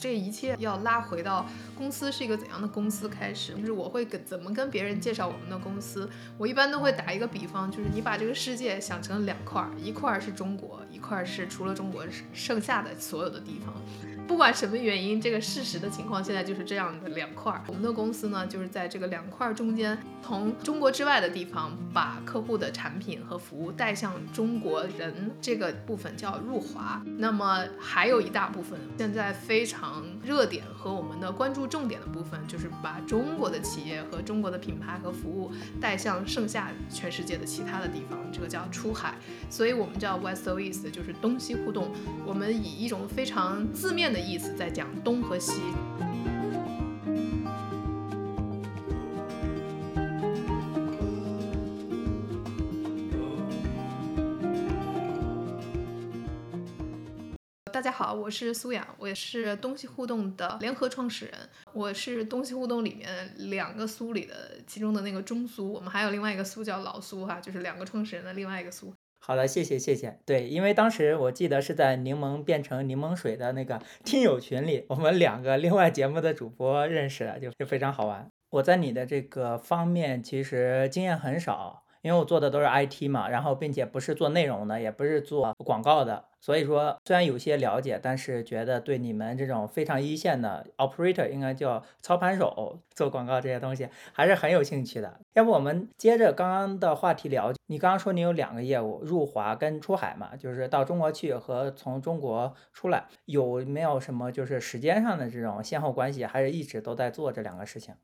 这一切要拉回到公司是一个怎样的公司开始，就是我会跟怎么跟别人介绍我们的公司。我一般都会打一个比方，就是你把这个世界想成两块，一块是中国，一块是除了中国剩下的所有的地方。不管什么原因，这个事实的情况现在就是这样的两块。我们的公司呢，就是在这个两块中间，从中国之外的地方把客户的产品和服务带向中国人，这个部分叫入华。那么还有一大部分，现在非常热点和我们的关注重点的部分，就是把中国的企业和中国的品牌和服务带向剩下全世界的其他的地方，这个叫出海。所以我们叫 West o e s 就是东西互动。我们以一种非常字面的。意思在讲东和西。大家好，我是苏雅，我也是东西互动的联合创始人。我是东西互动里面两个苏里的其中的那个中苏，我们还有另外一个苏叫老苏哈，就是两个创始人的另外一个苏。好的，谢谢谢谢。对，因为当时我记得是在柠檬变成柠檬水的那个 听友群里，我们两个另外节目的主播认识了，就就非常好玩。我在你的这个方面其实经验很少。因为我做的都是 IT 嘛，然后并且不是做内容的，也不是做广告的，所以说虽然有些了解，但是觉得对你们这种非常一线的 operator 应该叫操盘手做广告这些东西还是很有兴趣的。要不我们接着刚刚的话题聊，你刚刚说你有两个业务，入华跟出海嘛，就是到中国去和从中国出来，有没有什么就是时间上的这种先后关系，还是一直都在做这两个事情？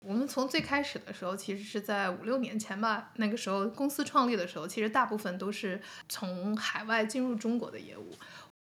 我们从最开始的时候，其实是在五六年前吧。那个时候公司创立的时候，其实大部分都是从海外进入中国的业务。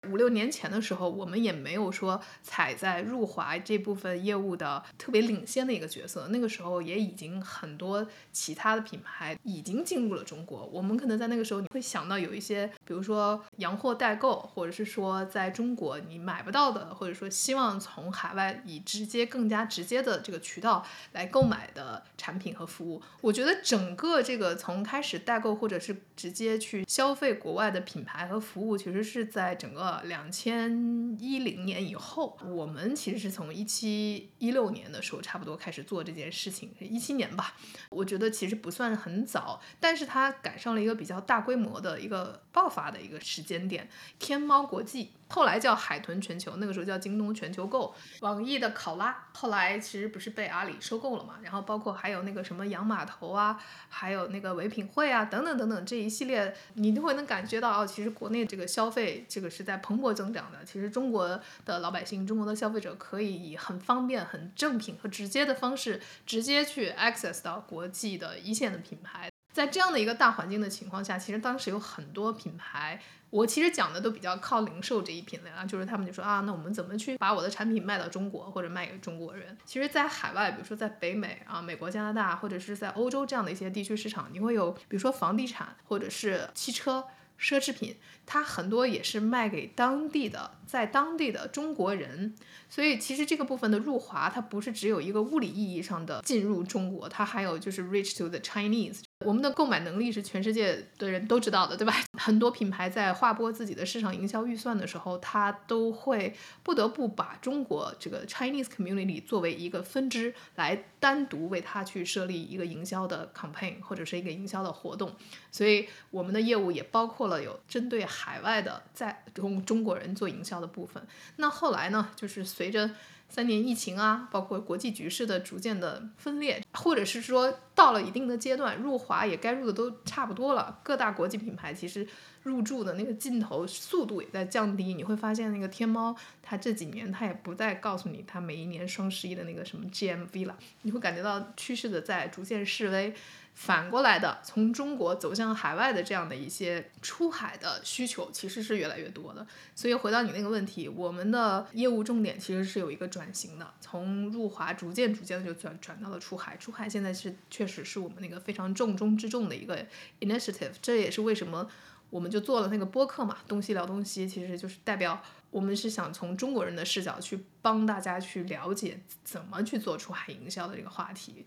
五六年前的时候，我们也没有说踩在入华这部分业务的特别领先的一个角色。那个时候也已经很多其他的品牌已经进入了中国。我们可能在那个时候你会想到有一些，比如说洋货代购，或者是说在中国你买不到的，或者说希望从海外以直接更加直接的这个渠道来购买的产品和服务。我觉得整个这个从开始代购或者是直接去消费国外的品牌和服务，其实是在整个。两千一零年以后，我们其实是从一七一六年的时候差不多开始做这件事情，一七年吧。我觉得其实不算很早，但是它赶上了一个比较大规模的一个爆发的一个时间点。天猫国际。后来叫海豚全球，那个时候叫京东全球购，网易的考拉，后来其实不是被阿里收购了嘛？然后包括还有那个什么洋码头啊，还有那个唯品会啊，等等等等这一系列，你就会能感觉到哦，其实国内这个消费这个是在蓬勃增长的。其实中国的老百姓，中国的消费者可以以很方便、很正品和直接的方式，直接去 access 到国际的一线的品牌。在这样的一个大环境的情况下，其实当时有很多品牌。我其实讲的都比较靠零售这一品类啊，就是他们就说啊，那我们怎么去把我的产品卖到中国或者卖给中国人？其实，在海外，比如说在北美啊、美国、加拿大或者是在欧洲这样的一些地区市场，你会有比如说房地产或者是汽车、奢侈品，它很多也是卖给当地的，在当地的中国人。所以，其实这个部分的入华，它不是只有一个物理意义上的进入中国，它还有就是 reach to the Chinese。我们的购买能力是全世界的人都知道的，对吧？很多品牌在划拨自己的市场营销预算的时候，它都会不得不把中国这个 Chinese community 作为一个分支来单独为它去设立一个营销的 campaign 或者是一个营销的活动。所以我们的业务也包括了有针对海外的在中中国人做营销的部分。那后来呢，就是随着三年疫情啊，包括国际局势的逐渐的分裂，或者是说到了一定的阶段，入华也该入的都差不多了。各大国际品牌其实入驻的那个劲头速度也在降低。你会发现，那个天猫，它这几年它也不再告诉你它每一年双十一的那个什么 GMV 了。你会感觉到趋势的在逐渐示威。反过来的，从中国走向海外的这样的一些出海的需求，其实是越来越多的。所以回到你那个问题，我们的业务重点其实是有一个转型的，从入华逐渐逐渐的就转转到了出海。出海现在是确实是我们那个非常重中之重的一个 initiative。这也是为什么我们就做了那个播客嘛，东西聊东西，其实就是代表我们是想从中国人的视角去帮大家去了解怎么去做出海营销的这个话题。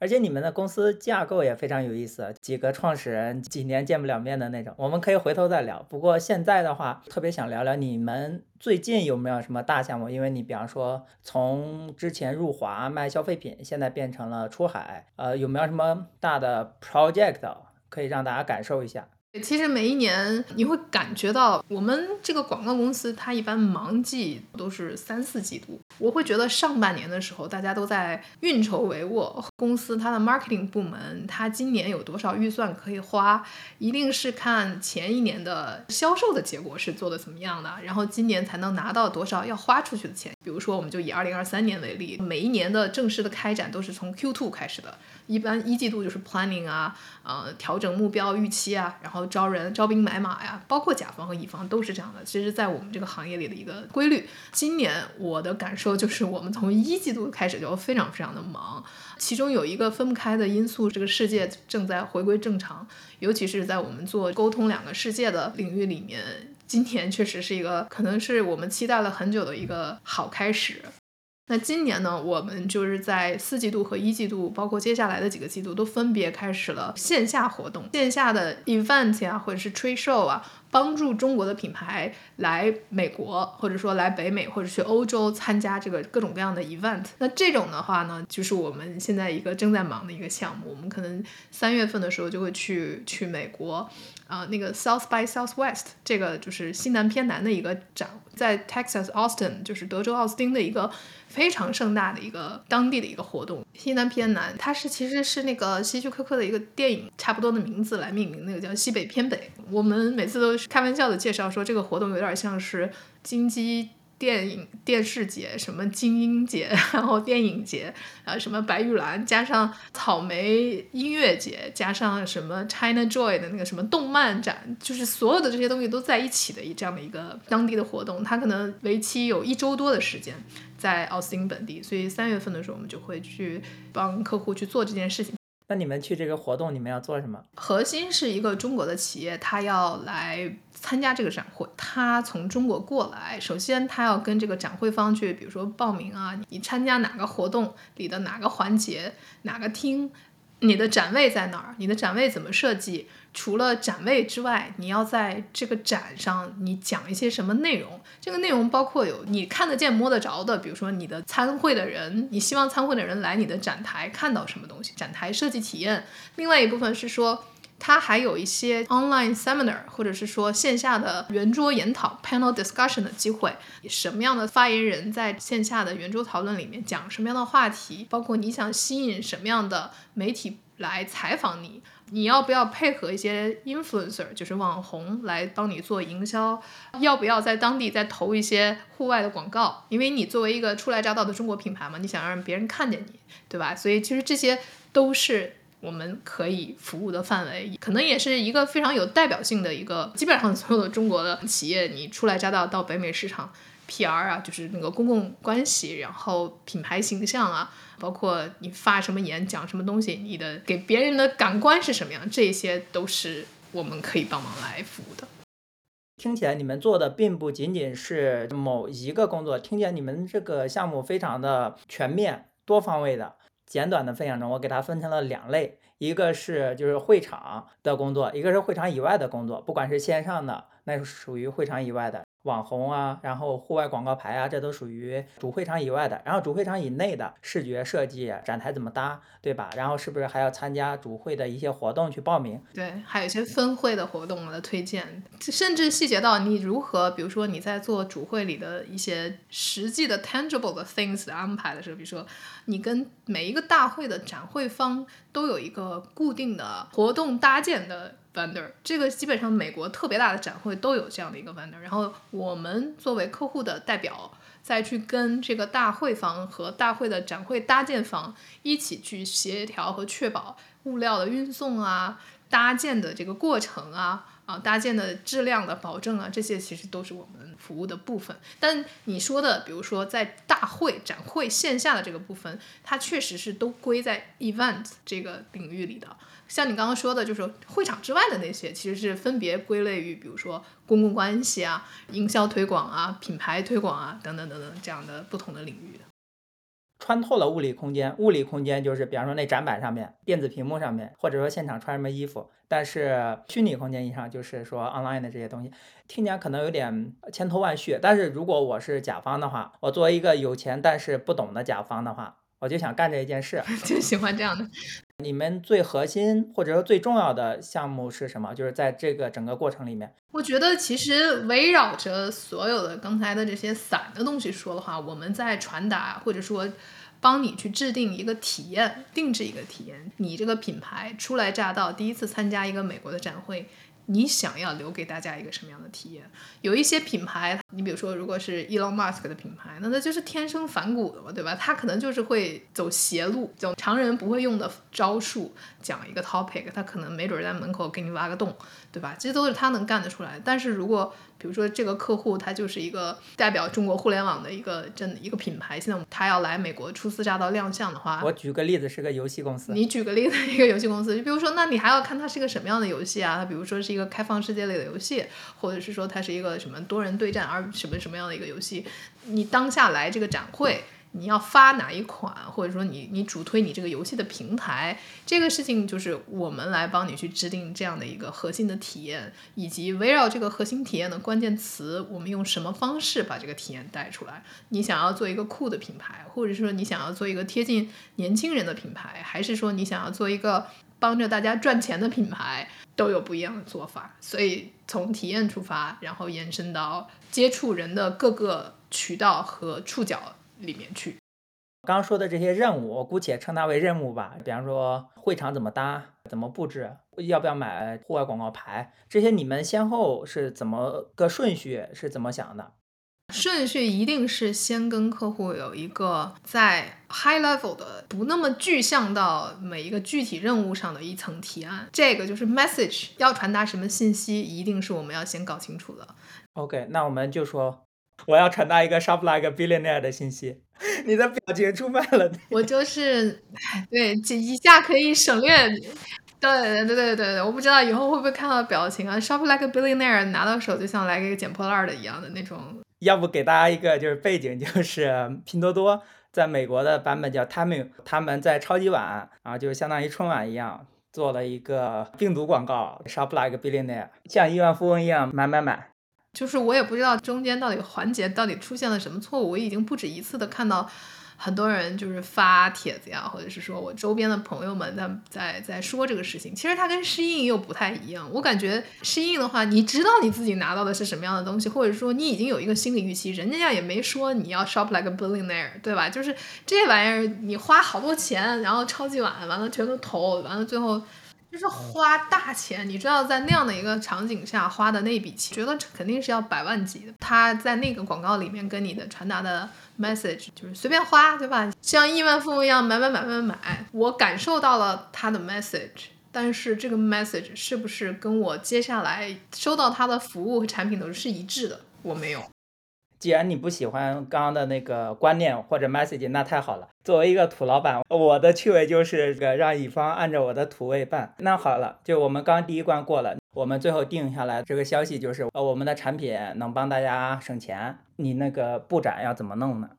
而且你们的公司架构也非常有意思，几个创始人几年见不了面的那种，我们可以回头再聊。不过现在的话，特别想聊聊你们最近有没有什么大项目？因为你比方说从之前入华卖消费品，现在变成了出海，呃，有没有什么大的 project 可以让大家感受一下？其实每一年你会感觉到，我们这个广告公司它一般忙季都是三四季度。我会觉得上半年的时候大家都在运筹帷幄，公司它的 marketing 部门它今年有多少预算可以花，一定是看前一年的销售的结果是做的怎么样的，然后今年才能拿到多少要花出去的钱。比如说，我们就以二零二三年为例，每一年的正式的开展都是从 Q two 开始的。一般一季度就是 planning 啊，呃，调整目标预期啊，然后招人、招兵买马呀，包括甲方和乙方都是这样的。其实，在我们这个行业里的一个规律。今年我的感受就是，我们从一季度开始就非常非常的忙。其中有一个分不开的因素，这个世界正在回归正常，尤其是在我们做沟通两个世界的领域里面，今年确实是一个可能是我们期待了很久的一个好开始。那今年呢，我们就是在四季度和一季度，包括接下来的几个季度，都分别开始了线下活动，线下的 event 呀，或者是 trade show 啊。帮助中国的品牌来美国，或者说来北美，或者去欧洲参加这个各种各样的 event。那这种的话呢，就是我们现在一个正在忙的一个项目。我们可能三月份的时候就会去去美国，啊，那个 South by Southwest 这个就是西南偏南的一个展，在 Texas Austin 就是德州奥斯汀的一个。非常盛大的一个当地的一个活动，西南偏南，它是其实是那个希区柯克的一个电影差不多的名字来命名，那个叫西北偏北。我们每次都是开玩笑的介绍说，这个活动有点像是金鸡。电影电视节，什么精英节，然后电影节，啊，什么白玉兰，加上草莓音乐节，加上什么 China Joy 的那个什么动漫展，就是所有的这些东西都在一起的一这样的一个当地的活动，它可能为期有一周多的时间，在奥斯汀本地，所以三月份的时候我们就会去帮客户去做这件事情。那你们去这个活动，你们要做什么？核心是一个中国的企业，他要来参加这个展会。他从中国过来，首先他要跟这个展会方去，比如说报名啊，你参加哪个活动里的哪个环节，哪个厅，你的展位在哪儿，你的展位怎么设计。除了展位之外，你要在这个展上你讲一些什么内容？这个内容包括有你看得见、摸得着的，比如说你的参会的人，你希望参会的人来你的展台看到什么东西？展台设计体验。另外一部分是说，它还有一些 online seminar，或者是说线下的圆桌研讨 panel discussion 的机会。什么样的发言人在线下的圆桌讨论里面讲什么样的话题？包括你想吸引什么样的媒体来采访你？你要不要配合一些 influencer，就是网红来帮你做营销？要不要在当地再投一些户外的广告？因为你作为一个初来乍到的中国品牌嘛，你想让别人看见你，对吧？所以其实这些都是我们可以服务的范围，可能也是一个非常有代表性的一个。基本上所有的中国的企业，你初来乍到到北美市场，PR 啊，就是那个公共关系，然后品牌形象啊。包括你发什么言，讲什么东西，你的给别人的感官是什么样，这些都是我们可以帮忙来服务的。听起来你们做的并不仅仅是某一个工作，听见你们这个项目非常的全面、多方位的。简短的分享中，我给它分成了两类，一个是就是会场的工作，一个是会场以外的工作，不管是线上的，那是属于会场以外的。网红啊，然后户外广告牌啊，这都属于主会场以外的。然后主会场以内的视觉设计、展台怎么搭，对吧？然后是不是还要参加主会的一些活动去报名？对，还有一些分会的活动的推荐，甚至细节到你如何，比如说你在做主会里的一些实际的 tangible 的 things 的安排的时候，比如说你跟每一个大会的展会方都有一个固定的活动搭建的。Vendor 这个基本上美国特别大的展会都有这样的一个 vendor，然后我们作为客户的代表，再去跟这个大会方和大会的展会搭建方一起去协调和确保物料的运送啊、搭建的这个过程啊、啊搭建的质量的保证啊，这些其实都是我们服务的部分。但你说的，比如说在大会展会线下的这个部分，它确实是都归在 event 这个领域里的。像你刚刚说的，就是会场之外的那些，其实是分别归类于，比如说公共关系啊、营销推广啊、品牌推广啊等等等等这样的不同的领域的。穿透了物理空间。物理空间就是比方说那展板上面、电子屏幕上面，或者说现场穿什么衣服。但是虚拟空间以上就是说 online 的这些东西，听起来可能有点千头万绪。但是如果我是甲方的话，我作为一个有钱但是不懂的甲方的话，我就想干这一件事，就喜欢这样的。你们最核心或者说最重要的项目是什么？就是在这个整个过程里面，我觉得其实围绕着所有的刚才的这些散的东西说的话，我们在传达或者说帮你去制定一个体验，定制一个体验。你这个品牌初来乍到，第一次参加一个美国的展会。你想要留给大家一个什么样的体验？有一些品牌，你比如说，如果是 Elon Musk 的品牌，那它就是天生反骨的嘛，对吧？他可能就是会走邪路，走常人不会用的招数，讲一个 topic，他可能没准在门口给你挖个洞，对吧？这都是他能干得出来。但是如果比如说这个客户他就是一个代表中国互联网的一个真的一个品牌，现在他要来美国初次乍到亮相的话，我举个例子是个游戏公司，你举个例子一个游戏公司，就比如说那你还要看它是一个什么样的游戏啊？它比如说是一个开放世界类的游戏，或者是说它是一个什么多人对战而什么什么样的一个游戏？你当下来这个展会。你要发哪一款，或者说你你主推你这个游戏的平台，这个事情就是我们来帮你去制定这样的一个核心的体验，以及围绕这个核心体验的关键词，我们用什么方式把这个体验带出来？你想要做一个酷的品牌，或者说你想要做一个贴近年轻人的品牌，还是说你想要做一个帮着大家赚钱的品牌，都有不一样的做法。所以从体验出发，然后延伸到接触人的各个渠道和触角。里面去，刚刚说的这些任务，我姑且称它为任务吧。比方说会场怎么搭，怎么布置，要不要买户外广告牌，这些你们先后是怎么个顺序，是怎么想的？顺序一定是先跟客户有一个在 high level 的，不那么具象到每一个具体任务上的一层提案。这个就是 message 要传达什么信息，一定是我们要先搞清楚的。OK，那我们就说。我要传达一个 shop like a billionaire 的信息，你的表情出卖了。我就是，对，一下可以省略。对对对对对我不知道以后会不会看到表情啊，shop like a billionaire 拿到手就像来个捡破烂的一样的那种。要不给大家一个就是背景，就是拼多多在美国的版本叫 Timing，他们在超级碗啊，就是相当于春晚一样，做了一个病毒广告，shop like a billionaire，像亿万富翁一样买买买。就是我也不知道中间到底环节到底出现了什么错误，我已经不止一次的看到很多人就是发帖子呀，或者是说我周边的朋友们在在在说这个事情。其实它跟适应又不太一样，我感觉适应的话，你知道你自己拿到的是什么样的东西，或者说你已经有一个心理预期，人家也没说你要 shop like a billionaire，对吧？就是这玩意儿你花好多钱，然后超级晚完了全都投，完了最后。就是花大钱，你知道在那样的一个场景下花的那笔钱，觉得肯定是要百万级的。他在那个广告里面跟你的传达的 message 就是随便花，对吧？像亿万富翁一样买买买买买。我感受到了他的 message，但是这个 message 是不是跟我接下来收到他的服务和产品都是一致的？我没有。既然你不喜欢刚刚的那个观念或者 message，那太好了。作为一个土老板，我的趣味就是这个让乙方按照我的土味办。那好了，就我们刚第一关过了，我们最后定下来这个消息就是，呃，我们的产品能帮大家省钱。你那个布展要怎么弄呢？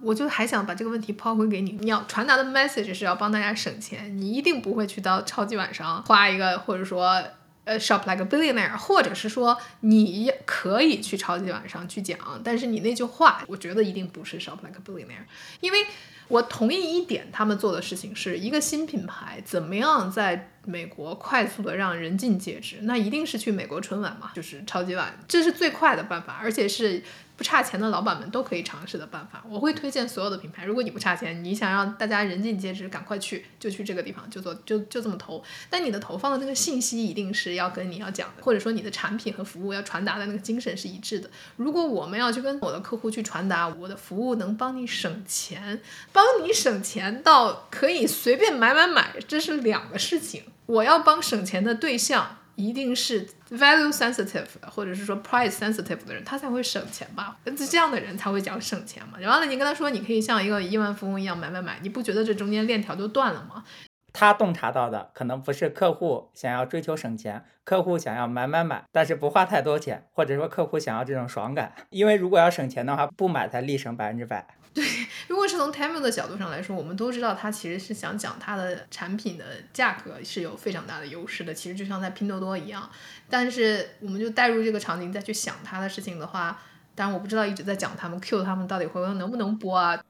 我就还想把这个问题抛回给你，你要传达的 message 是要帮大家省钱，你一定不会去到超级晚上花一个，或者说。呃，shop like a billionaire，或者是说你可以去超级晚上去讲，但是你那句话，我觉得一定不是 shop like a billionaire，因为我同意一点，他们做的事情是一个新品牌怎么样在美国快速的让人尽皆知，那一定是去美国春晚嘛，就是超级晚，这是最快的办法，而且是。不差钱的老板们都可以尝试的办法，我会推荐所有的品牌。如果你不差钱，你想让大家人尽皆知，赶快去，就去这个地方，就做，就就这么投。但你的投放的那个信息一定是要跟你要讲的，或者说你的产品和服务要传达的那个精神是一致的。如果我们要去跟我的客户去传达，我的服务能帮你省钱，帮你省钱到可以随便买买买，这是两个事情。我要帮省钱的对象。一定是 value sensitive 或者是说 price sensitive 的人，他才会省钱吧？这样的人才会讲省钱嘛。然后呢，你跟他说，你可以像一个亿万富翁一样买买买，你不觉得这中间链条就断了吗？他洞察到的可能不是客户想要追求省钱，客户想要买买买，但是不花太多钱，或者说客户想要这种爽感。因为如果要省钱的话，不买才立省百分之百。对，如果是从 Temu 的角度上来说，我们都知道他其实是想讲他的产品的价格是有非常大的优势的，其实就像在拼多多一样。但是我们就带入这个场景再去想他的事情的话，当然我不知道一直在讲他们 Q 他们到底会能不能播啊。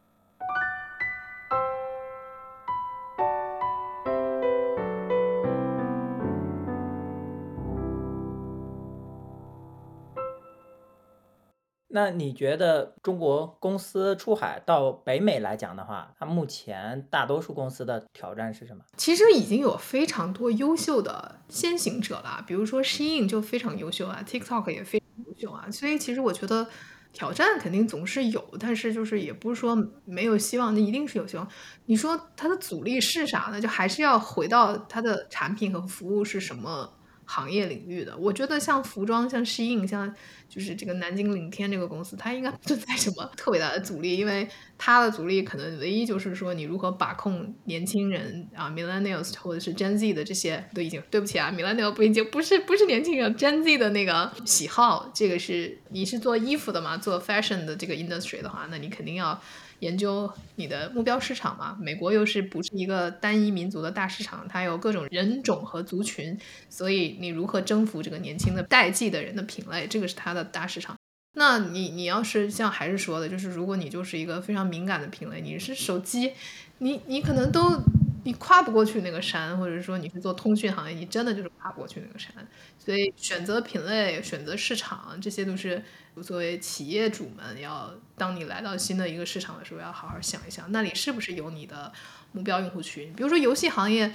那你觉得中国公司出海到北美来讲的话，它目前大多数公司的挑战是什么？其实已经有非常多优秀的先行者了，比如说 Shein 就非常优秀啊，TikTok 也非常优秀啊，所以其实我觉得挑战肯定总是有，但是就是也不是说没有希望，那一定是有希望。你说它的阻力是啥呢？就还是要回到它的产品和服务是什么？行业领域的，我觉得像服装、像 Shein、像就是这个南京领天这个公司，它应该不存在什么特别大的阻力，因为它的阻力可能唯一就是说你如何把控年轻人啊，Millennials 或者是 Gen Z 的这些都已经对不起啊，millennials 不已经不是不是年轻人，Gen Z 的那个喜好，这个是你是做衣服的嘛，做 fashion 的这个 industry 的话，那你肯定要。研究你的目标市场嘛？美国又是不是一个单一民族的大市场？它有各种人种和族群，所以你如何征服这个年轻的代际的人的品类，这个是它的大市场。那你你要是像还是说的，就是如果你就是一个非常敏感的品类，你是手机，你你可能都你跨不过去那个山，或者说你是做通讯行业，你真的就是跨不过去那个山。所以选择品类、选择市场，这些都是。作为企业主们，要当你来到新的一个市场的时候，要好好想一想，那里是不是有你的目标用户群？比如说游戏行业，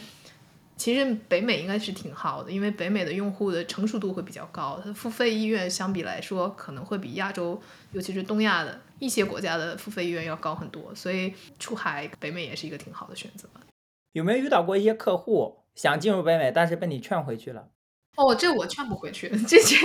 其实北美应该是挺好的，因为北美的用户的成熟度会比较高，它的付费意愿相比来说可能会比亚洲，尤其是东亚的一些国家的付费意愿要高很多，所以出海北美也是一个挺好的选择。有没有遇到过一些客户想进入北美，但是被你劝回去了？哦，这我劝不回去，这这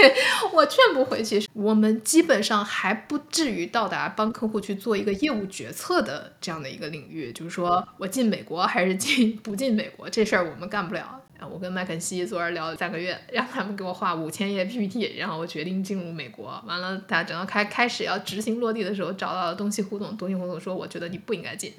我劝不回去。我们基本上还不至于到达帮客户去做一个业务决策的这样的一个领域，就是说我进美国还是进 不进美国这事儿我们干不了。我跟麦肯锡昨儿聊了三个月，让他们给我画五千页 PPT，然后我决定进入美国。完了，他等到开开始要执行落地的时候，找到了东西胡总，东西胡总说我觉得你不应该进，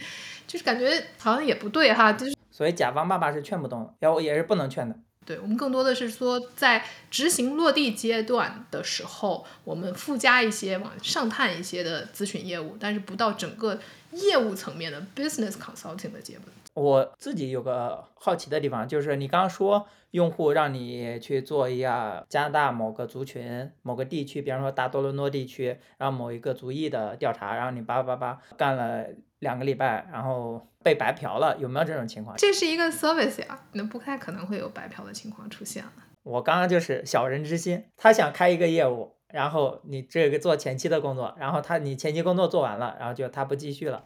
就是感觉好像也不对哈，就是所以甲方爸爸是劝不动，要我也是不能劝的。对我们更多的是说，在执行落地阶段的时候，我们附加一些往上探一些的咨询业务，但是不到整个业务层面的 business consulting 的阶段。我自己有个好奇的地方，就是你刚刚说用户让你去做一下加拿大某个族群、某个地区，比方说大多伦多地区，然后某一个族裔的调查，然后你叭叭叭干了两个礼拜，然后被白嫖了，有没有这种情况？这是一个 service 呀，那不太可能会有白嫖的情况出现了。我刚刚就是小人之心，他想开一个业务，然后你这个做前期的工作，然后他你前期工作做完了，然后就他不继续了。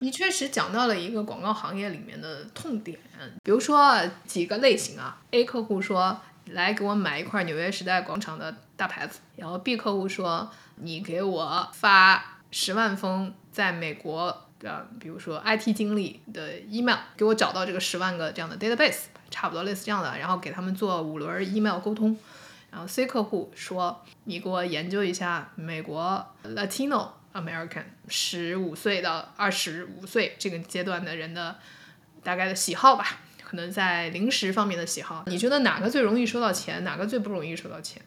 你确实讲到了一个广告行业里面的痛点，比如说几个类型啊，A 客户说来给我买一块纽约时代广场的大牌子，然后 B 客户说你给我发十万封在美国的，比如说 IT 经理的 email，给我找到这个十万个这样的 database，差不多类似这样的，然后给他们做五轮 email 沟通，然后 C 客户说你给我研究一下美国 Latino。American 十五岁到二十五岁这个阶段的人的大概的喜好吧，可能在零食方面的喜好，你觉得哪个最容易收到钱，哪个最不容易收到钱？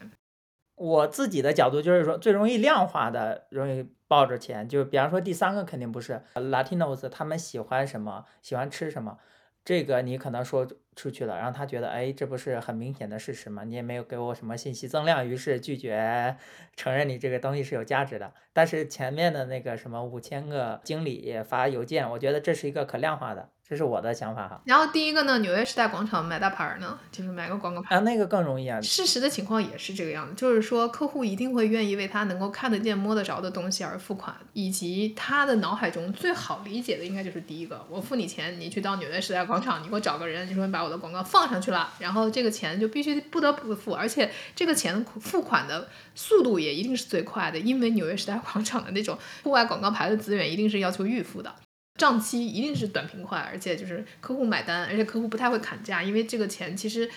我自己的角度就是说，最容易量化的，容易抱着钱，就比方说第三个肯定不是 Latinos，他们喜欢什么，喜欢吃什么，这个你可能说。出去了，然后他觉得，哎，这不是很明显的事实吗？你也没有给我什么信息增量，于是拒绝承认你这个东西是有价值的。但是前面的那个什么五千个经理发邮件，我觉得这是一个可量化的。这是我的想法哈。然后第一个呢，纽约时代广场买大牌呢，就是买个广告牌啊，那个更容易啊。事实的情况也是这个样子，就是说客户一定会愿意为他能够看得见、摸得着的东西而付款，以及他的脑海中最好理解的应该就是第一个，我付你钱，你去到纽约时代广场，你给我找个人，你说你把我的广告放上去了，然后这个钱就必须不得不付，而且这个钱付款的速度也一定是最快的，因为纽约时代广场的那种户外广告牌的资源一定是要求预付的。账期一定是短平快，而且就是客户买单，而且客户不太会砍价，因为这个钱其实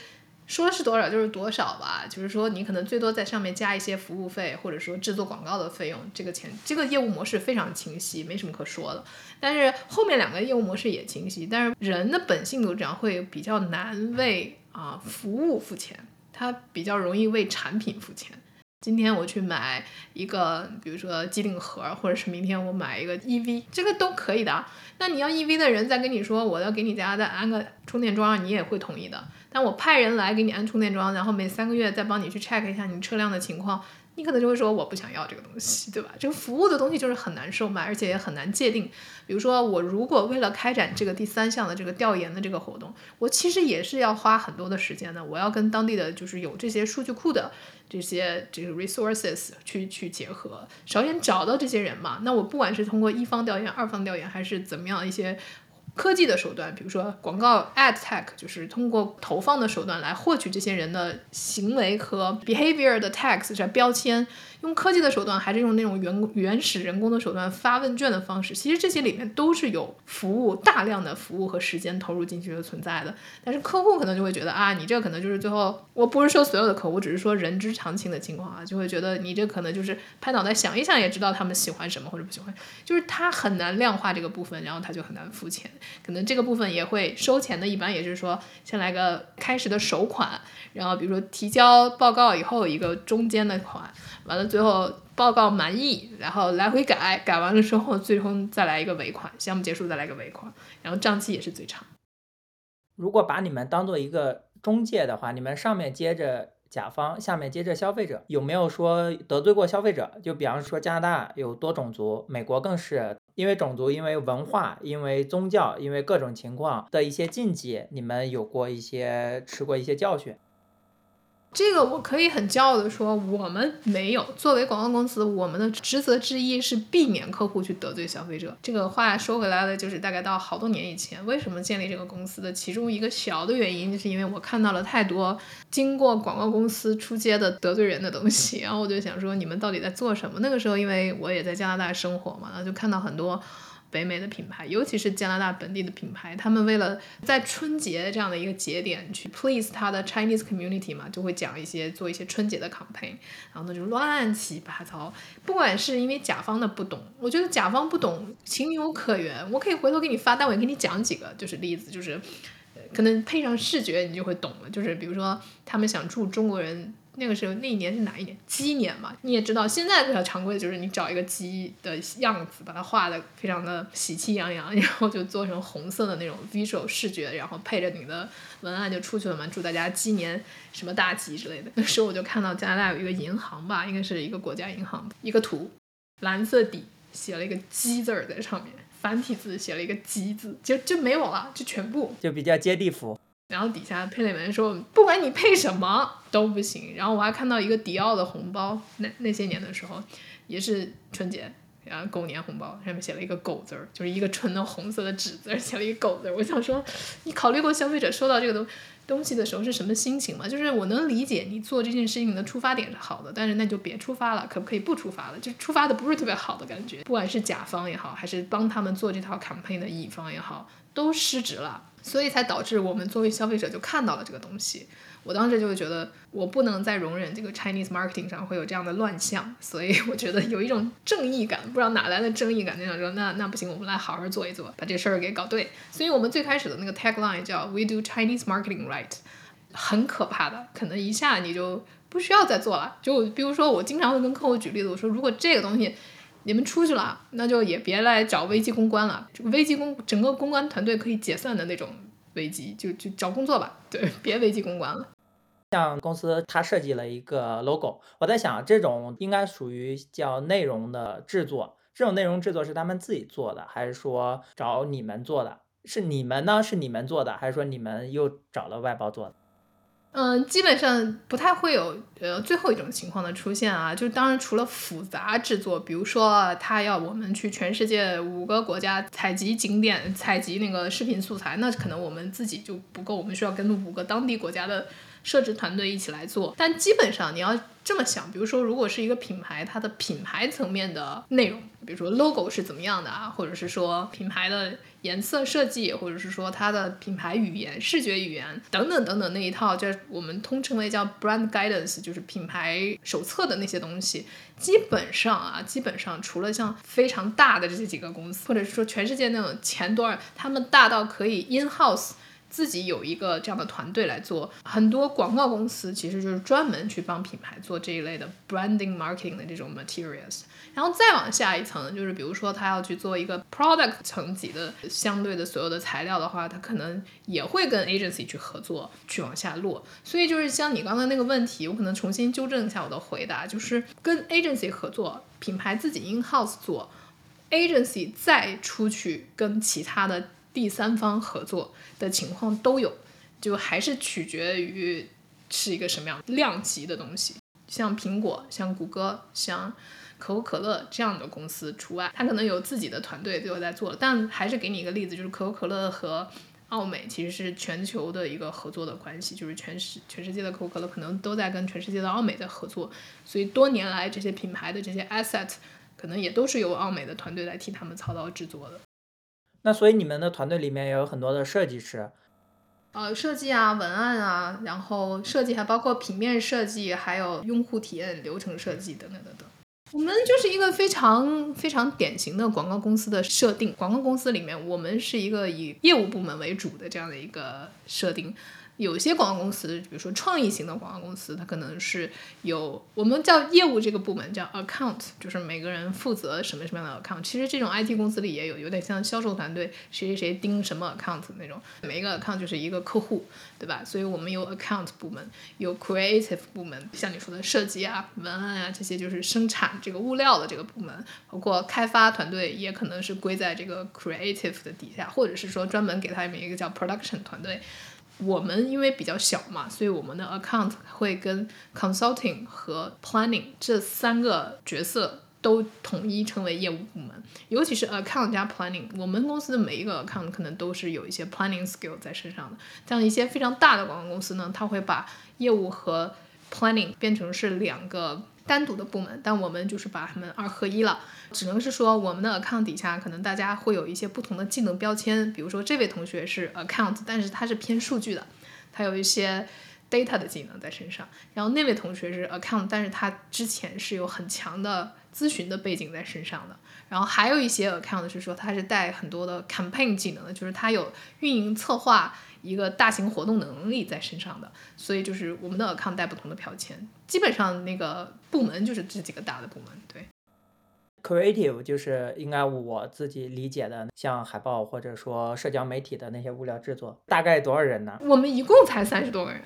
说是多少就是多少吧，就是说你可能最多在上面加一些服务费，或者说制作广告的费用，这个钱这个业务模式非常清晰，没什么可说的。但是后面两个业务模式也清晰，但是人的本性都这样，会比较难为啊服务付钱，他比较容易为产品付钱。今天我去买一个，比如说机顶盒，或者是明天我买一个 EV，这个都可以的。那你要 EV 的人再跟你说我要给你家再安个充电桩，你也会同意的。但我派人来给你安充电桩，然后每三个月再帮你去 check 一下你车辆的情况。你可能就会说我不想要这个东西，对吧？这个服务的东西就是很难售卖，而且也很难界定。比如说，我如果为了开展这个第三项的这个调研的这个活动，我其实也是要花很多的时间的。我要跟当地的就是有这些数据库的这些这个 resources 去去结合，首先找到这些人嘛。那我不管是通过一方调研、二方调研，还是怎么样一些。科技的手段，比如说广告 ad tech，就是通过投放的手段来获取这些人的行为和 behavior 的 tags，这标签。用科技的手段，还是用那种原原始人工的手段发问卷的方式，其实这些里面都是有服务大量的服务和时间投入进去的存在的。但是客户可能就会觉得啊，你这可能就是最后，我不是说所有的客户，只是说人之常情的情况啊，就会觉得你这可能就是拍脑袋想一想也知道他们喜欢什么或者不喜欢，就是他很难量化这个部分，然后他就很难付钱。可能这个部分也会收钱的，一般也是说先来个开始的首款，然后比如说提交报告以后一个中间的款。完了，最后报告满意，然后来回改，改完了之后，最终再来一个尾款，项目结束再来个尾款，然后账期也是最长。如果把你们当做一个中介的话，你们上面接着甲方，下面接着消费者，有没有说得罪过消费者？就比方说加拿大有多种族，美国更是因为种族、因为文化、因为宗教、因为各种情况的一些禁忌，你们有过一些吃过一些教训？这个我可以很骄傲的说，我们没有。作为广告公司，我们的职责之一是避免客户去得罪消费者。这个话说回来了，就是大概到好多年以前，为什么建立这个公司的其中一个小的原因，就是因为我看到了太多经过广告公司出街的得罪人的东西，然后我就想说，你们到底在做什么？那个时候，因为我也在加拿大生活嘛，然后就看到很多。北美的品牌，尤其是加拿大本地的品牌，他们为了在春节这样的一个节点去 please 他的 Chinese community 嘛，就会讲一些做一些春节的 campaign，然后那就乱七八糟。不管是因为甲方的不懂，我觉得甲方不懂情有可原。我可以回头给你发单，我也给你讲几个就是例子，就是可能配上视觉你就会懂了。就是比如说他们想祝中国人。那个时候那一年是哪一年？鸡年嘛，你也知道，现在比较常规的就是你找一个鸡的样子，把它画的非常的喜气洋洋，然后就做成红色的那种 visual 视觉，然后配着你的文案就出去了嘛，祝大家鸡年什么大吉之类的。那时候我就看到加拿大有一个银行吧，应该是一个国家银行，一个图，蓝色底写了一个鸡字儿在上面，繁体字写了一个鸡字，就就没有了，就全部就比较接地服。然后底下配了文说，不管你配什么都不行。然后我还看到一个迪奥的红包，那那些年的时候，也是春节，然后狗年红包上面写了一个狗字儿，就是一个纯的红色的纸字儿，写了一个狗字儿。我想说，你考虑过消费者收到这个东东西的时候是什么心情吗？就是我能理解你做这件事情的出发点是好的，但是那就别出发了，可不可以不出发了？就出发的不是特别好的感觉，不管是甲方也好，还是帮他们做这套 campaign 的乙方也好，都失职了。所以才导致我们作为消费者就看到了这个东西，我当时就会觉得我不能再容忍这个 Chinese marketing 上会有这样的乱象，所以我觉得有一种正义感，不知道哪来的正义感，就想说那那不行，我们来好好做一做，把这事儿给搞对。所以我们最开始的那个 tagline 叫 We do Chinese marketing right，很可怕的，可能一下你就不需要再做了。就比如说我经常会跟客户举例子，我说如果这个东西。你们出去了，那就也别来找危机公关了。这个危机公，整个公关团队可以解散的那种危机，就就找工作吧。对，别危机公关了。像公司它设计了一个 logo，我在想，这种应该属于叫内容的制作。这种内容制作是他们自己做的，还是说找你们做的？是你们呢？是你们做的，还是说你们又找了外包做的？嗯，基本上不太会有呃最后一种情况的出现啊，就当然除了复杂制作，比如说他要我们去全世界五个国家采集景点、采集那个视频素材，那可能我们自己就不够，我们需要跟五个当地国家的设置团队一起来做。但基本上你要这么想，比如说如果是一个品牌，它的品牌层面的内容，比如说 logo 是怎么样的啊，或者是说品牌的。颜色设计，或者是说它的品牌语言、视觉语言等等等等那一套，就是我们通称为叫 brand guidance，就是品牌手册的那些东西，基本上啊，基本上除了像非常大的这几个公司，或者是说全世界那种前端，他们大到可以 in house 自己有一个这样的团队来做，很多广告公司其实就是专门去帮品牌做这一类的 branding marketing 的这种 materials。然后再往下一层，就是比如说他要去做一个 product 层级的相对的所有的材料的话，他可能也会跟 agency 去合作，去往下落。所以就是像你刚才那个问题，我可能重新纠正一下我的回答，就是跟 agency 合作，品牌自己 in house 做，agency 再出去跟其他的第三方合作的情况都有，就还是取决于是一个什么样量级的东西。像苹果，像谷歌，像。可口可乐这样的公司除外，它可能有自己的团队最后在做，但还是给你一个例子，就是可口可乐和奥美其实是全球的一个合作的关系，就是全世全世界的可口可乐可能都在跟全世界的奥美在合作，所以多年来这些品牌的这些 asset 可能也都是由奥美的团队来替他们操刀制作的。那所以你们的团队里面也有很多的设计师，呃，设计啊，文案啊，然后设计还包括平面设计，还有用户体验、流程设计等等等等。我们就是一个非常非常典型的广告公司的设定。广告公司里面，我们是一个以业务部门为主的这样的一个设定。有些广告公司，比如说创意型的广告公司，它可能是有我们叫业务这个部门叫 account，就是每个人负责什么什么样的 account。其实这种 IT 公司里也有，有点像销售团队，谁谁谁盯什么 account 那种，每一个 account 就是一个客户，对吧？所以我们有 account 部门，有 creative 部门，像你说的设计啊、文案啊这些，就是生产这个物料的这个部门，包括开发团队也可能是归在这个 creative 的底下，或者是说专门给他们一个叫 production 团队。我们因为比较小嘛，所以我们的 account 会跟 consulting 和 planning 这三个角色都统一称为业务部门。尤其是 account 加 planning，我们公司的每一个 account 可能都是有一些 planning skill 在身上的。像一些非常大的广告公司呢，它会把业务和 planning 变成是两个单独的部门，但我们就是把它们二合一了。只能是说，我们的 account 底下可能大家会有一些不同的技能标签，比如说这位同学是 account，但是他是偏数据的，他有一些 data 的技能在身上。然后那位同学是 account，但是他之前是有很强的咨询的背景在身上的。然后还有一些 account 是说他是带很多的 campaign 技能的，就是他有运营策划一个大型活动能力在身上的。所以就是我们的 account 带不同的标签，基本上那个部门就是这几个大的部门，对。Creative 就是应该我自己理解的，像海报或者说社交媒体的那些物料制作，大概多少人呢？我们一共才三十多个人。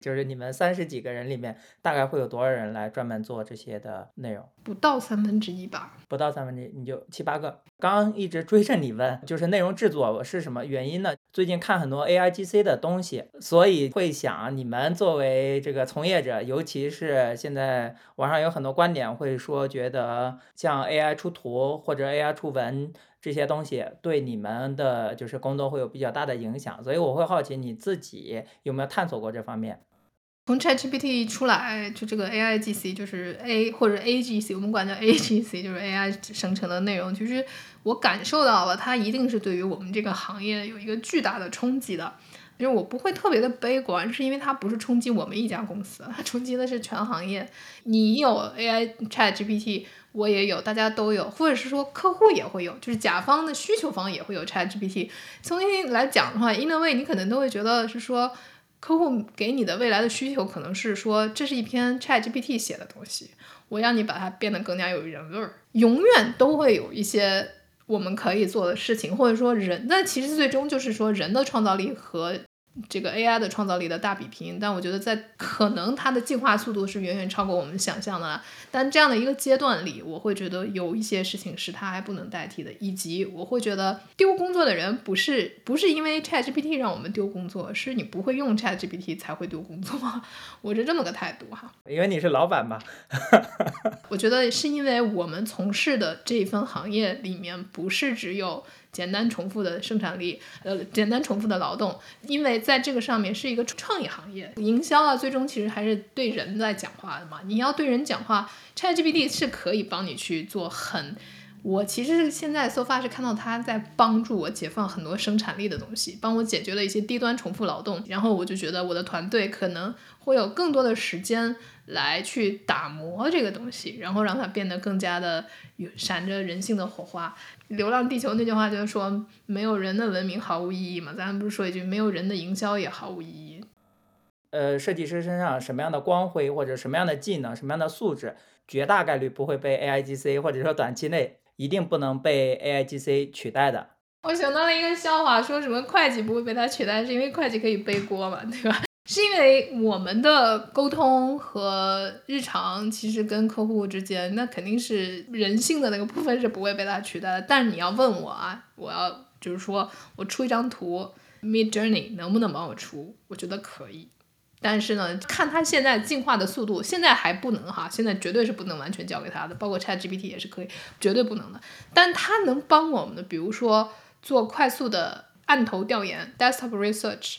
就是你们三十几个人里面，大概会有多少人来专门做这些的内容？不到三分之一吧。不到三分之一，你就七八个。刚刚一直追着你问，就是内容制作是什么原因呢？最近看很多 AIGC 的东西，所以会想，你们作为这个从业者，尤其是现在网上有很多观点会说，觉得像 AI 出图或者 AI 出文。这些东西对你们的就是工作会有比较大的影响，所以我会好奇你自己有没有探索过这方面。从 ChatGPT 出来，就这个 AIGC，就是 A 或者 AGC，我们管叫 AGC，就是 AI 生成的内容。其实我感受到了，它一定是对于我们这个行业有一个巨大的冲击的。就是我不会特别的悲观，是因为它不是冲击我们一家公司，它冲击的是全行业。你有 AI ChatGPT。我也有，大家都有，或者是说客户也会有，就是甲方的需求方也会有 ChatGPT。从来讲的话，in a way，你可能都会觉得是说，客户给你的未来的需求可能是说，这是一篇 ChatGPT 写的东西，我让你把它变得更加有人味儿。永远都会有一些我们可以做的事情，或者说人，那其实最终就是说人的创造力和。这个 AI 的创造力的大比拼，但我觉得在可能它的进化速度是远远超过我们想象的。但这样的一个阶段里，我会觉得有一些事情是它还不能代替的，以及我会觉得丢工作的人不是不是因为 ChatGPT 让我们丢工作，是你不会用 ChatGPT 才会丢工作。我是这么个态度哈。因为你是老板嘛。我觉得是因为我们从事的这一份行业里面不是只有。简单重复的生产力，呃，简单重复的劳动，因为在这个上面是一个创意行业，营销啊，最终其实还是对人在讲话的嘛。你要对人讲话，ChatGPT 是可以帮你去做很。我其实现在 so far 是看到他在帮助我解放很多生产力的东西，帮我解决了一些低端重复劳动，然后我就觉得我的团队可能会有更多的时间来去打磨这个东西，然后让它变得更加的有闪着人性的火花。《流浪地球》那句话就是说，没有人的文明毫无意义嘛，咱们不是说一句，没有人的营销也毫无意义。呃，设计师身上什么样的光辉或者什么样的技能、什么样的素质，绝大概率不会被 AIGC 或者说短期内。一定不能被 AIGC 取代的。我想到了一个笑话，说什么会计不会被它取代，是因为会计可以背锅嘛，对吧？是因为我们的沟通和日常其实跟客户之间，那肯定是人性的那个部分是不会被它取代的。但是你要问我啊，我要就是说我出一张图，Mid Journey 能不能帮我出？我觉得可以。但是呢，看它现在进化的速度，现在还不能哈，现在绝对是不能完全交给它的，包括 ChatGPT 也是可以，绝对不能的。但它能帮我们的，比如说做快速的案头调研 （desktop research），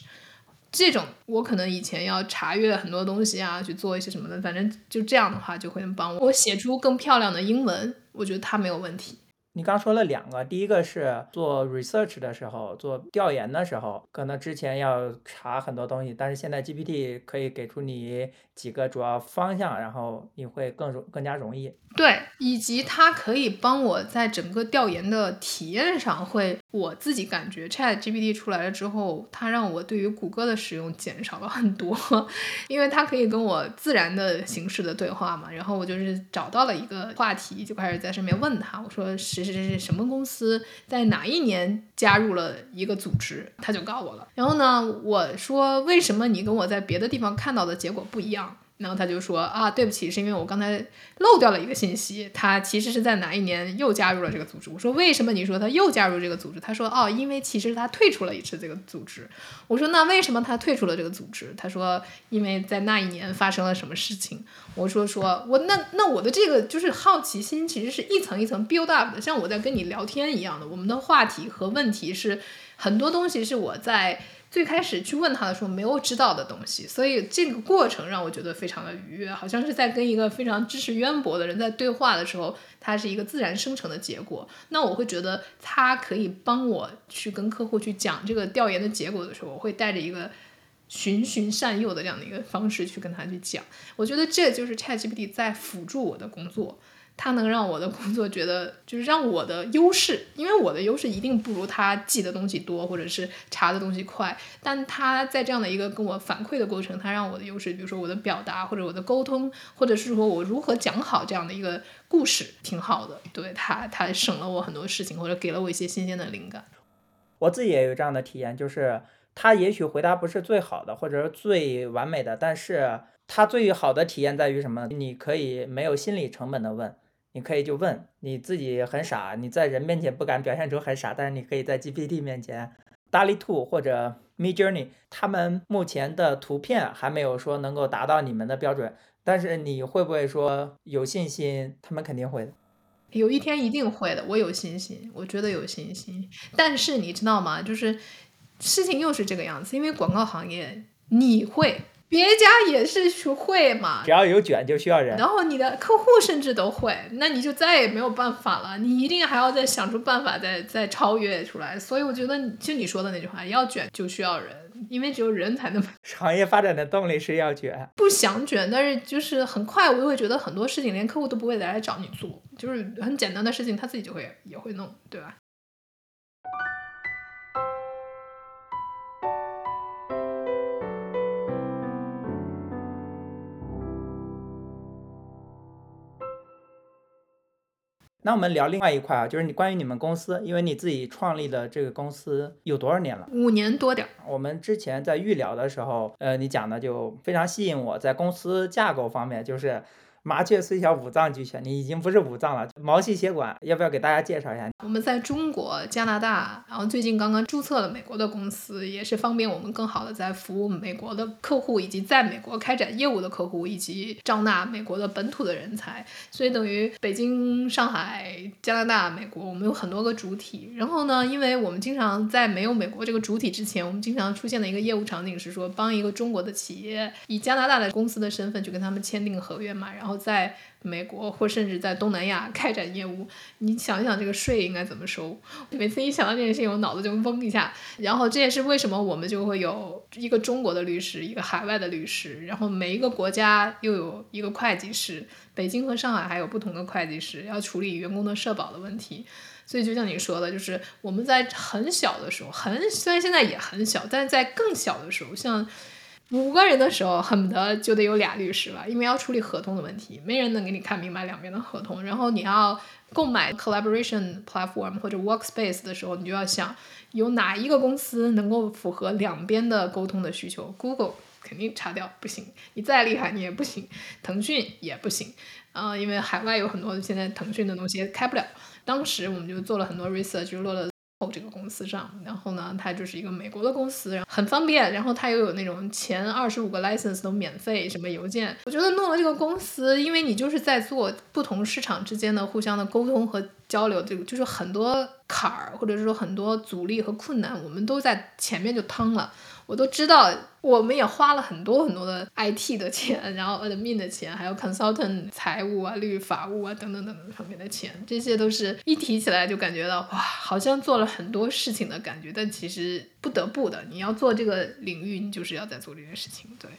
这种我可能以前要查阅很多东西啊，去做一些什么的，反正就这样的话就会能帮我我写出更漂亮的英文，我觉得它没有问题。你刚说了两个，第一个是做 research 的时候，做调研的时候，可能之前要查很多东西，但是现在 GPT 可以给出你几个主要方向，然后你会更容更加容易。对，以及它可以帮我在整个调研的体验上，会我自己感觉 Chat GPT 出来了之后，它让我对于谷歌的使用减少了很多，因为它可以跟我自然的形式的对话嘛。然后我就是找到了一个话题，就开始在上面问他，我说是这是什么公司在哪一年加入了一个组织，他就告我了。然后呢，我说为什么你跟我在别的地方看到的结果不一样？然后他就说啊，对不起，是因为我刚才漏掉了一个信息，他其实是在哪一年又加入了这个组织。我说为什么你说他又加入这个组织？他说哦，因为其实他退出了一次这个组织。我说那为什么他退出了这个组织？他说因为在那一年发生了什么事情。我说说我那那我的这个就是好奇心，其实是一层一层 build up 的，像我在跟你聊天一样的，我们的话题和问题是很多东西是我在。最开始去问他的时候没有知道的东西，所以这个过程让我觉得非常的愉悦，好像是在跟一个非常知识渊博的人在对话的时候，它是一个自然生成的结果。那我会觉得他可以帮我去跟客户去讲这个调研的结果的时候，我会带着一个循循善诱的这样的一个方式去跟他去讲。我觉得这就是 ChatGPT 在辅助我的工作。它能让我的工作觉得就是让我的优势，因为我的优势一定不如他记的东西多，或者是查的东西快。但他在这样的一个跟我反馈的过程，他让我的优势，比如说我的表达或者我的沟通，或者是说我如何讲好这样的一个故事，挺好的。对他，他省了我很多事情，或者给了我一些新鲜的灵感。我自己也有这样的体验，就是他也许回答不是最好的，或者是最完美的，但是他最好的体验在于什么？你可以没有心理成本的问。你可以就问你自己很傻，你在人面前不敢表现出很傻，但是你可以在 GPT 面前，DALL-E Two 或者 Midjourney，他们目前的图片还没有说能够达到你们的标准，但是你会不会说有信心？他们肯定会的，有一天一定会的，我有信心，我觉得有信心。但是你知道吗？就是事情又是这个样子，因为广告行业你会。别家也是学会嘛，只要有卷就需要人，然后你的客户甚至都会，那你就再也没有办法了，你一定还要再想出办法再再超越出来。所以我觉得就你说的那句话，要卷就需要人，因为只有人才能。行业发展的动力是要卷，不想卷，但是就是很快，我就会觉得很多事情连客户都不会来找你做，就是很简单的事情他自己就会也会弄，对吧？那我们聊另外一块啊，就是你关于你们公司，因为你自己创立的这个公司有多少年了？五年多点儿。我们之前在预聊的时候，呃，你讲的就非常吸引我，在公司架构方面，就是麻雀虽小，五脏俱全，你已经不是五脏了，毛细血管，要不要给大家介绍一下？我们在中国、加拿大，然后最近刚刚注册了美国的公司，也是方便我们更好的在服务美国的客户，以及在美国开展业务的客户，以及招纳美国的本土的人才。所以等于北京、上海、加拿大、美国，我们有很多个主体。然后呢，因为我们经常在没有美国这个主体之前，我们经常出现的一个业务场景是说，帮一个中国的企业以加拿大的公司的身份去跟他们签订合约嘛，然后在美国或甚至在东南亚开展业务。你想一想，这个税应该怎么收？每次一想到这件事情，我脑子就嗡一下。然后这也是为什么我们就会有一个中国的律师，一个海外的律师，然后每一个国家又有一个会计师。北京和上海还有不同的会计师要处理员工的社保的问题。所以就像你说的，就是我们在很小的时候，很虽然现在也很小，但是在更小的时候，像五个人的时候，恨不得就得有俩律师了，因为要处理合同的问题，没人能给你看明白两边的合同。然后你要购买 collaboration platform 或者 workspace 的时候，你就要想有哪一个公司能够符合两边的沟通的需求。Google 肯定查掉不行，你再厉害你也不行，腾讯也不行，啊，因为海外有很多现在腾讯的东西开不了。当时我们就做了很多 research，就落了这个公司上。然后呢，它就是一个美国的公司，然后很方便。然后它又有那种前二十五个 license 都免费，什么邮件。我觉得弄了这个公司，因为你就是在做不同市场之间的互相的沟通和交流，这个就是很多坎儿，或者是说很多阻力和困难，我们都在前面就趟了。我都知道，我们也花了很多很多的 IT 的钱，然后 admin 的钱，还有 consultant 财务啊、律法务啊等等等等上面的钱，这些都是一提起来就感觉到哇，好像做了很多事情的感觉，但其实不得不的，你要做这个领域，你就是要在做这件事情。对，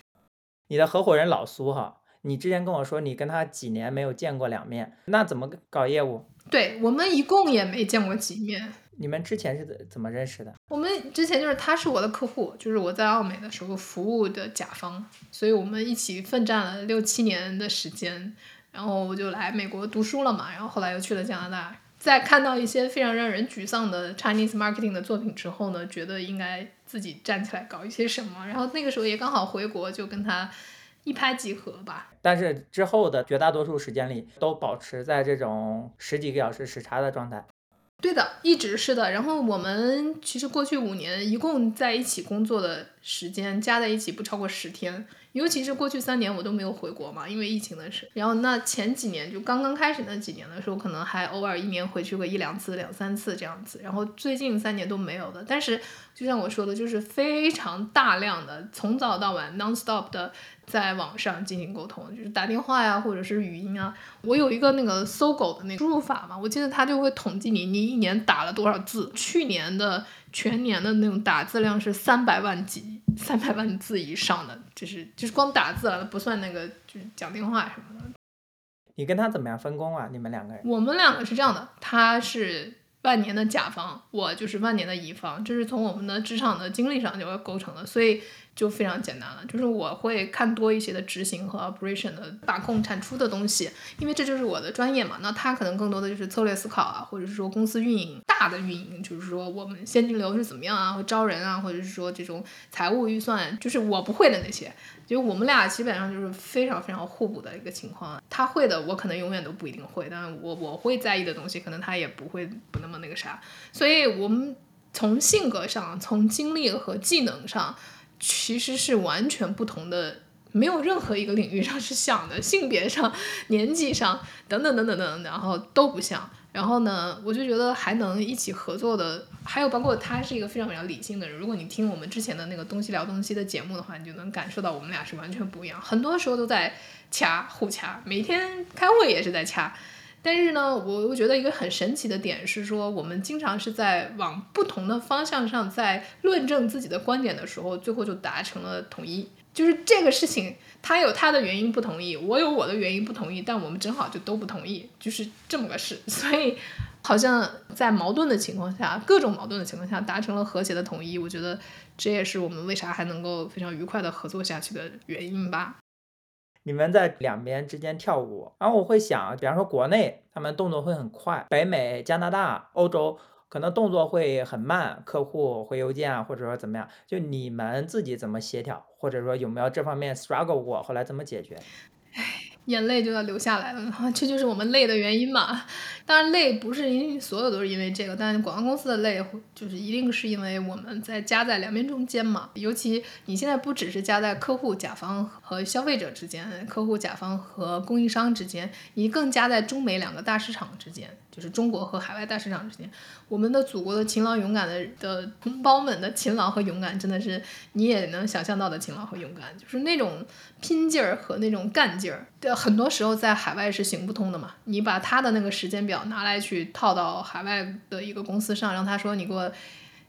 你的合伙人老苏哈，你之前跟我说你跟他几年没有见过两面，那怎么搞业务？对我们一共也没见过几面。你们之前是怎怎么认识的？我们之前就是他是我的客户，就是我在奥美的时候服务的甲方，所以我们一起奋战了六七年的时间，然后我就来美国读书了嘛，然后后来又去了加拿大，在看到一些非常让人沮丧的 Chinese marketing 的作品之后呢，觉得应该自己站起来搞一些什么，然后那个时候也刚好回国，就跟他一拍即合吧。但是之后的绝大多数时间里，都保持在这种十几个小时时差的状态。对的，一直是的。然后我们其实过去五年一共在一起工作的时间加在一起不超过十天，尤其是过去三年我都没有回国嘛，因为疫情的事。然后那前几年就刚刚开始那几年的时候，可能还偶尔一年回去个一两次、两三次这样子。然后最近三年都没有的。但是就像我说的，就是非常大量的从早到晚 non-stop 的。在网上进行沟通，就是打电话呀，或者是语音啊。我有一个那个搜狗的那个输入法嘛，我记得它就会统计你，你一年打了多少字。去年的全年的那种打字量是三百万级，三百万字以上的，就是就是光打字了，不算那个就是讲电话什么的。你跟他怎么样分工啊？你们两个人？我们两个是这样的，他是万年的甲方，我就是万年的乙方，这是从我们的职场的经历上就构成的，所以。就非常简单了，就是我会看多一些的执行和 operation 的把控产出的东西，因为这就是我的专业嘛。那他可能更多的就是策略思考啊，或者是说公司运营大的运营，就是说我们现金流是怎么样啊，或招人啊，或者是说这种财务预算，就是我不会的那些。就我们俩基本上就是非常非常互补的一个情况。他会的，我可能永远都不一定会，但我我会在意的东西，可能他也不会不那么那个啥。所以我们从性格上，从经历和技能上。其实是完全不同的，没有任何一个领域上是像的，性别上、年纪上等等等等等，然后都不像。然后呢，我就觉得还能一起合作的，还有包括他是一个非常非常理性的人。如果你听我们之前的那个东西聊东西的节目的话，你就能感受到我们俩是完全不一样，很多时候都在掐互掐，每天开会也是在掐。但是呢，我我觉得一个很神奇的点是说，我们经常是在往不同的方向上在论证自己的观点的时候，最后就达成了统一。就是这个事情，他有他的原因不同意，我有我的原因不同意，但我们正好就都不同意，就是这么个事。所以，好像在矛盾的情况下，各种矛盾的情况下达成了和谐的统一。我觉得这也是我们为啥还能够非常愉快的合作下去的原因吧。你们在两边之间跳舞，然后我会想，比方说国内他们动作会很快，北美、加拿大、欧洲可能动作会很慢，客户回邮件啊，或者说怎么样，就你们自己怎么协调，或者说有没有这方面 struggle 过，后来怎么解决？唉，眼泪就要流下来了，这就是我们累的原因嘛。当然累不是因所有都是因为这个，但是广告公司的累就是一定是因为我们在夹在两边中间嘛。尤其你现在不只是夹在客户、甲方和消费者之间，客户、甲方和供应商之间，你更夹在中美两个大市场之间。就是中国和海外大市场之间，我们的祖国的勤劳勇敢的的同胞们的勤劳和勇敢，真的是你也能想象到的勤劳和勇敢，就是那种拼劲儿和那种干劲儿，对，很多时候在海外是行不通的嘛。你把他的那个时间表拿来去套到海外的一个公司上，让他说你给我。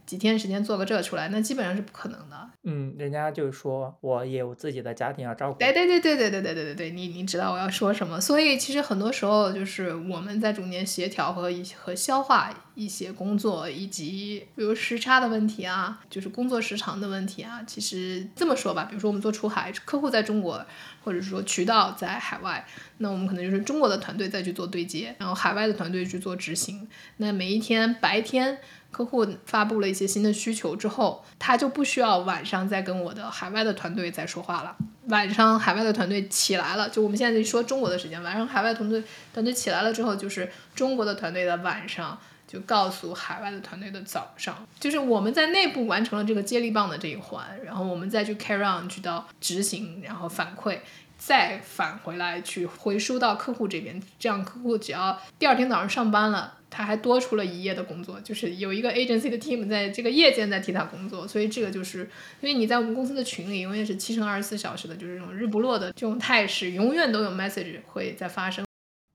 几天时间做个这出来，那基本上是不可能的。嗯，人家就是说我也有自己的家庭要照顾。对对对对对对对对对对，你你知道我要说什么。所以其实很多时候就是我们在中间协调和一和消化一些工作，以及比如时差的问题啊，就是工作时长的问题啊。其实这么说吧，比如说我们做出海，客户在中国，或者说渠道在海外，那我们可能就是中国的团队再去做对接，然后海外的团队去做执行。那每一天白天。客户发布了一些新的需求之后，他就不需要晚上再跟我的海外的团队再说话了。晚上海外的团队起来了，就我们现在说中国的时间，晚上海外团队团队起来了之后，就是中国的团队的晚上就告诉海外的团队的早上，就是我们在内部完成了这个接力棒的这一环，然后我们再去 carry on 去到执行，然后反馈，再返回来去回输到客户这边，这样客户只要第二天早上上班了。他还多出了一夜的工作，就是有一个 agency 的 team 在这个夜间在替他工作，所以这个就是，因为你在我们公司的群里永远是七乘二十四小时的，就是这种日不落的这种态势，永远都有 message 会在发生，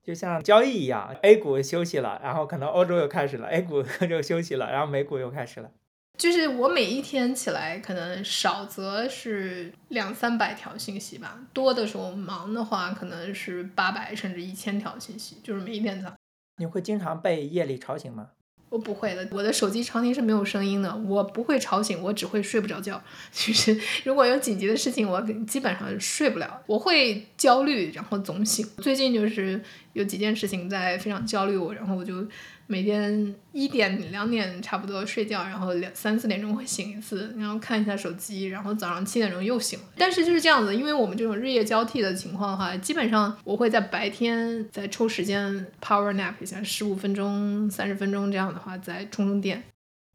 就像交易一样，A 股休息了，然后可能欧洲又开始了，A 股 就休息了，然后美股又开始了。就是我每一天起来，可能少则是两三百条信息吧，多的时候忙的话，可能是八百甚至一千条信息，就是每一天早。你会经常被夜里吵醒吗？我不会的，我的手机常年是没有声音的，我不会吵醒，我只会睡不着觉。其 实如果有紧急的事情，我基本上睡不了，我会焦虑，然后总醒。最近就是有几件事情在非常焦虑我，然后我就。每天一点两点差不多睡觉，然后两三四点钟会醒一次，然后看一下手机，然后早上七点钟又醒。但是就是这样子，因为我们这种日夜交替的情况的话，基本上我会在白天再抽时间 power nap 一下，十五分钟、三十分钟这样的话再充充电。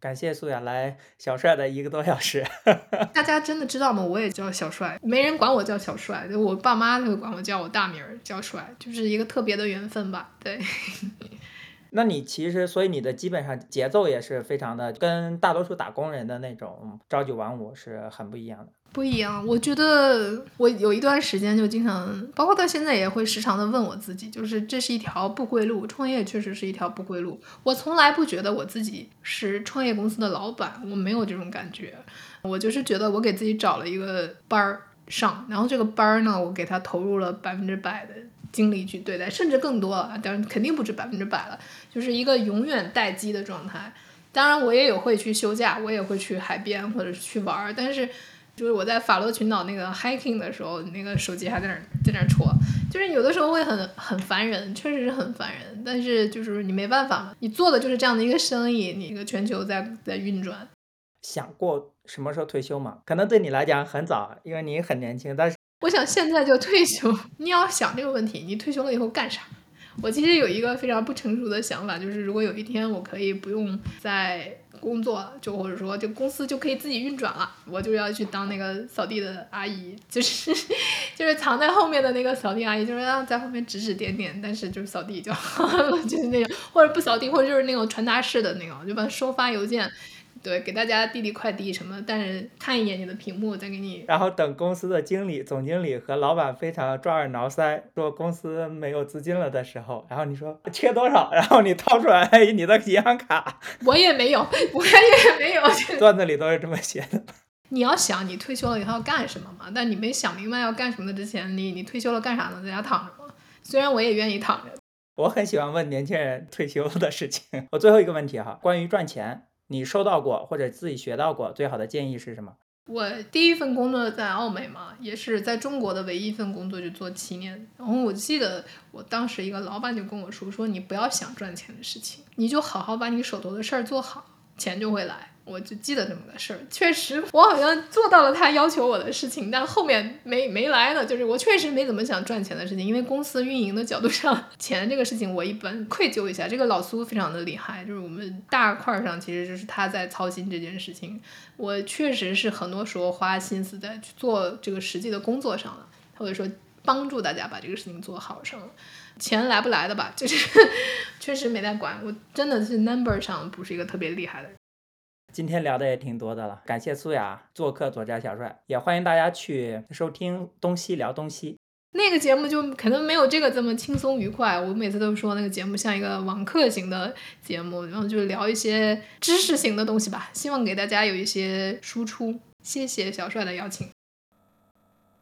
感谢素雅来小帅的一个多小时。大家真的知道吗？我也叫小帅，没人管我叫小帅，就我爸妈会管我叫我大名叫帅，就是一个特别的缘分吧。对。那你其实，所以你的基本上节奏也是非常的，跟大多数打工人的那种朝九晚五是很不一样的。不一样，我觉得我有一段时间就经常，包括到现在也会时常的问我自己，就是这是一条不归路，创业确实是一条不归路。我从来不觉得我自己是创业公司的老板，我没有这种感觉。我就是觉得我给自己找了一个班儿上，然后这个班儿呢，我给他投入了百分之百的。精力去对待，甚至更多啊，当然肯定不止百分之百了，就是一个永远待机的状态。当然，我也有会去休假，我也会去海边或者是去玩儿，但是就是我在法罗群岛那个 hiking 的时候，那个手机还在那儿在那儿戳，就是有的时候会很很烦人，确实是很烦人。但是就是你没办法嘛，你做的就是这样的一个生意，你一个全球在在运转。想过什么时候退休吗？可能对你来讲很早，因为你很年轻，但是。我想现在就退休。你要想这个问题，你退休了以后干啥？我其实有一个非常不成熟的想法，就是如果有一天我可以不用再工作，就或者说这公司就可以自己运转了，我就要去当那个扫地的阿姨，就是 就是藏在后面的那个扫地阿姨，就是让在后面指指点点，但是就是扫地就好了，就是那种或者不扫地，或者就是那种传达式的那种，就把收发邮件。对，给大家递递快递什么，但是看一眼你的屏幕，再给你。然后等公司的经理、总经理和老板非常抓耳挠腮，说公司没有资金了的时候，然后你说缺多少，然后你掏出来你的银行卡。我也没有，我也没有。段子里都是这么写的。你要想你退休了以后要干什么嘛？但你没想明白要干什么的之前，你你退休了干啥呢？在家躺着吗？虽然我也愿意躺着。我很喜欢问年轻人退休的事情。我最后一个问题哈，关于赚钱。你收到过或者自己学到过最好的建议是什么？我第一份工作在奥美嘛，也是在中国的唯一一份工作，就做七年。然后我记得我当时一个老板就跟我说：“说你不要想赚钱的事情，你就好好把你手头的事儿做好，钱就会来。”我就记得这么个事儿。确实，我好像做到了他要求我的事情，但后面没没来呢。就是我确实没怎么想赚钱的事情，因为公司运营的角度上，钱这个事情我一般愧疚一下。这个老苏非常的厉害，就是我们大块上其实就是他在操心这件事情。我确实是很多时候花心思在去做这个实际的工作上了，或者说帮助大家把这个事情做好上了。钱来不来的吧，就是确实没在管。我真的是 number 上不是一个特别厉害的人。今天聊的也挺多的了，感谢苏雅做客左家小帅，也欢迎大家去收听东西聊东西。那个节目就可能没有这个这么轻松愉快。我每次都说那个节目像一个网课型的节目，然后就聊一些知识型的东西吧，希望给大家有一些输出。谢谢小帅的邀请，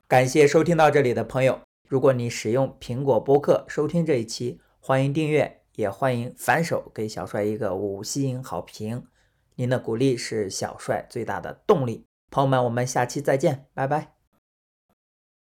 感谢收听到这里的朋友。如果你使用苹果播客收听这一期，欢迎订阅，也欢迎反手给小帅一个五星好评。您的鼓励是小帅最大的动力。朋友们，我们下期再见，拜拜。